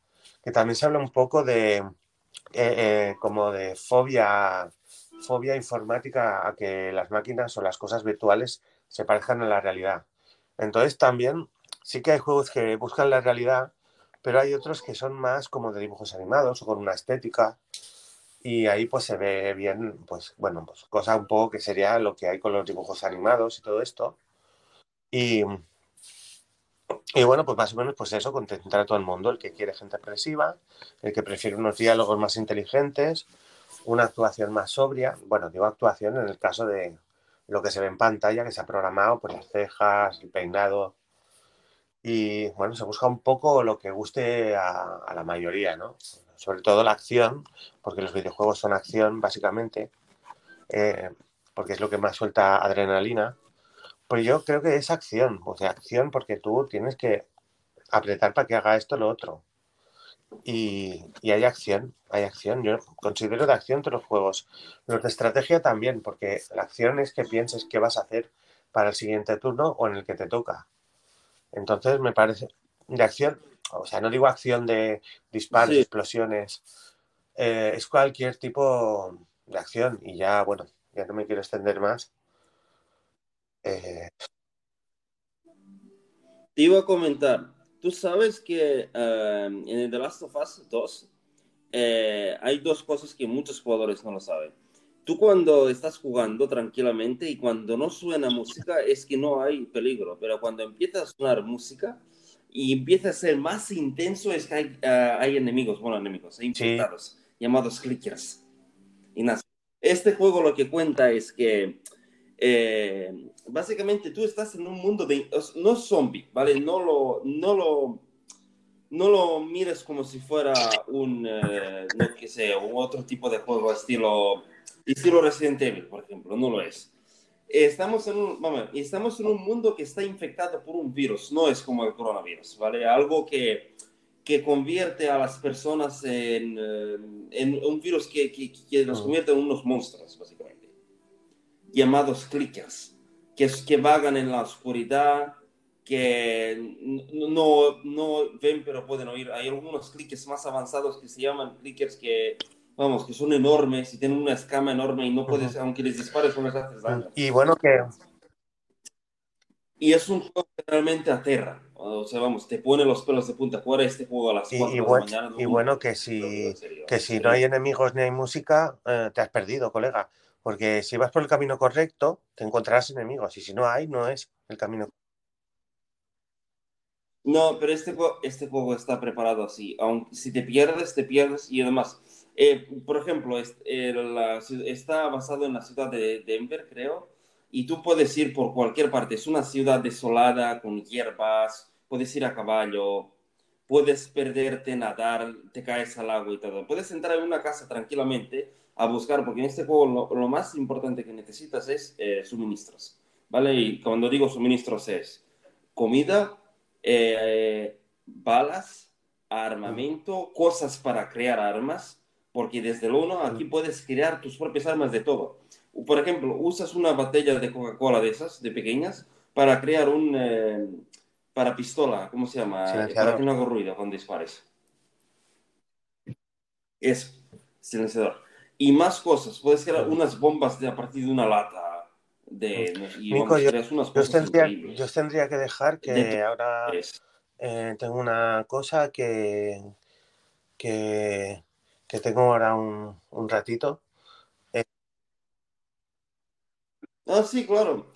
Que también se habla un poco de eh, eh, como de fobia, fobia informática a que las máquinas o las cosas virtuales se parezcan a la realidad. Entonces también sí que hay juegos que buscan la realidad, pero hay otros que son más como de dibujos animados o con una estética. Y ahí pues se ve bien, pues bueno, pues cosa un poco que sería lo que hay con los dibujos animados y todo esto. Y, y bueno, pues más o menos pues eso, contentar a todo el mundo, el que quiere gente expresiva, el que prefiere unos diálogos más inteligentes, una actuación más sobria. Bueno, digo actuación en el caso de lo que se ve en pantalla, que se ha programado, por las cejas, el peinado. Y bueno, se busca un poco lo que guste a, la mayoría, ¿no? Sobre todo la acción, porque los videojuegos son acción, básicamente, eh, porque es lo que más suelta adrenalina. Pues yo creo que es acción, o sea, acción porque tú tienes que apretar para que haga esto o lo otro. Y, hay acción, hay acción. Yo considero de acción todos los juegos. Los de estrategia también, porque la acción es que pienses qué vas a hacer para el siguiente turno o en el que te toca. Entonces me parece de acción, o sea, no digo acción de disparos, explosiones, eh, es cualquier tipo de acción y ya, bueno, ya no me quiero extender más. Eh... Te iba a comentar, Tú sabes que eh, en The Last of Us 2 eh, hay dos cosas que muchos jugadores no lo saben. Tú cuando estás jugando tranquilamente y cuando no suena música es que no hay peligro, pero cuando empieza a sonar música y empieza a ser más intenso es que hay, hay enemigos, bueno, enemigos, hay infectados, llamados clickers. Y Este juego lo que cuenta es que eh, básicamente tú estás en un mundo de, no zombie, ¿vale? No lo, no lo, no lo mires como si fuera un, eh, no que sé, un otro tipo de juego estilo, estilo Resident Evil, por ejemplo, no lo es. Estamos en, un, vamos, estamos en un mundo que está infectado por un virus, no es como el coronavirus, ¿vale? Algo que, que convierte a las personas en, eh, en un virus que, que, que los convierte en unos monstruos, básicamente llamados clickers, que, que vagan en la oscuridad, que no, no ven pero pueden oír. Hay algunos clickers más avanzados que se llaman clickers que, vamos, que son enormes y tienen una escama enorme y no puedes, aunque les dispares, no les haces daño. Y bueno que... Y es un juego que realmente aterra. O sea, vamos, te pone los pelos de punta. Jugar este juego a las 4 de la mañana. Y bueno, que si, que si no hay enemigos ni hay música, eh, te has perdido, colega. Porque si vas por el camino correcto, te encontrarás enemigos. Y si no hay, no es el camino No, pero este, este juego está preparado así. Aunque si te pierdes, te pierdes. Y además, eh, por ejemplo, está basado en la ciudad de Denver, creo. Y tú puedes ir por cualquier parte. Es una ciudad desolada, con hierbas. Puedes ir a caballo. Puedes perderte, nadar, te caes al agua y todo. Puedes entrar en una casa tranquilamente a buscar, porque en este juego lo, más importante que necesitas es eh, suministros, ¿vale? Y cuando digo suministros es comida, eh, balas, armamento, cosas para crear armas, porque desde el uno aquí puedes crear tus propias armas de todo. Por ejemplo, usas una botella de Coca-Cola de esas, de pequeñas, para crear un... Eh, para pistola, ¿cómo se llama? Para que no haga ruido cuando dispares. Es silenciador y más cosas. Puedes crear unas bombas de, a partir de una lata. De, Nico, yo, tendría, yo, tendría, que dejar que ahora eh, tengo una cosa que, que, que tengo ahora un, un ratito. Eh. Ah, sí, claro.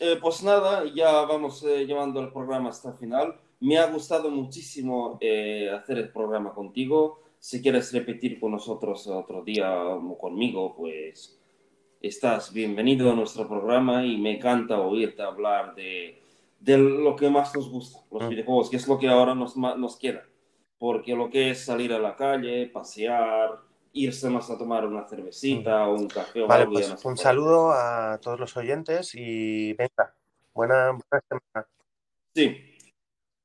Eh, pues nada, ya vamos llevando el programa hasta el final. Me ha gustado muchísimo hacer el programa contigo si quieres repetir con nosotros otro día o conmigo, pues estás bienvenido a nuestro programa y me encanta oírte hablar de, de lo que más nos gusta, los mm. videojuegos, que es lo que ahora nos, nos queda. Porque lo que es salir a la calle, pasear, irse más a tomar una cervecita o un café. O vale, pues un saludo a todos los oyentes y venga, buena, buena semana. Sí,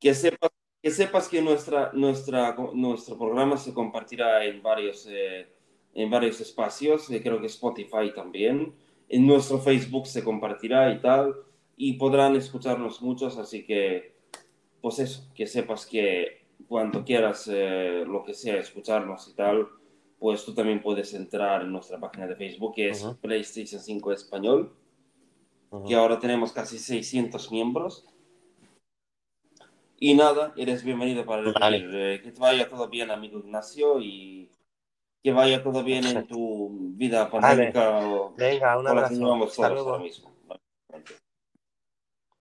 que sepas que sepas que nuestra, nuestra, nuestro programa se compartirá en varios, eh, en varios espacios, eh, creo que Spotify también, en nuestro Facebook se compartirá y tal, y podrán escucharnos muchos, así que, pues eso, que sepas que cuando quieras eh, lo que sea, escucharnos y tal, pues tú también puedes entrar en nuestra página de Facebook, que es PlayStation 5 Español, que ahora tenemos casi 600 miembros y nada, eres bienvenido para repetir. Eh, que te vaya todo bien, amigo Ignacio, y que vaya todo bien en tu vida pandémica. Venga, un abrazo. Hasta luego.